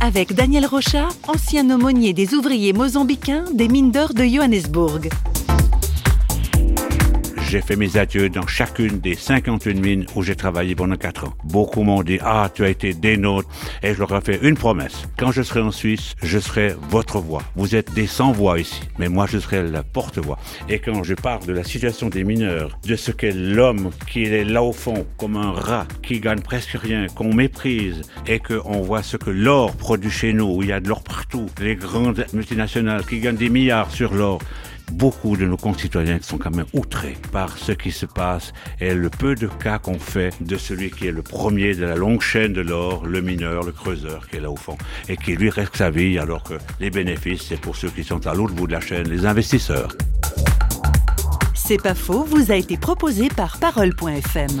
Avec Daniel Rocha, ancien aumônier des ouvriers mozambicains des mines d'or de Johannesburg. J'ai fait mes adieux dans chacune des 51 mines où j'ai travaillé pendant 4 ans. Beaucoup m'ont dit, ah, tu as été des nôtres. Et je leur ai fait une promesse. Quand je serai en Suisse, je serai votre voix. Vous êtes des sans-voix ici. Mais moi, je serai la porte-voix. Et quand je parle de la situation des mineurs, de ce qu'est l'homme qui est là au fond, comme un rat, qui gagne presque rien, qu'on méprise, et qu'on voit ce que l'or produit chez nous, où il y a de l'or partout, les grandes multinationales qui gagnent des milliards sur l'or, beaucoup de nos concitoyens sont quand même outrés par ce qui se passe et le peu de cas qu'on fait de celui qui est le premier de la longue chaîne de l'or, le mineur, le creuseur qui est là au fond et qui lui reste sa vie alors que les bénéfices c'est pour ceux qui sont à l'autre bout de la chaîne, les investisseurs. C'est pas faux, vous a été proposé par parole.fm.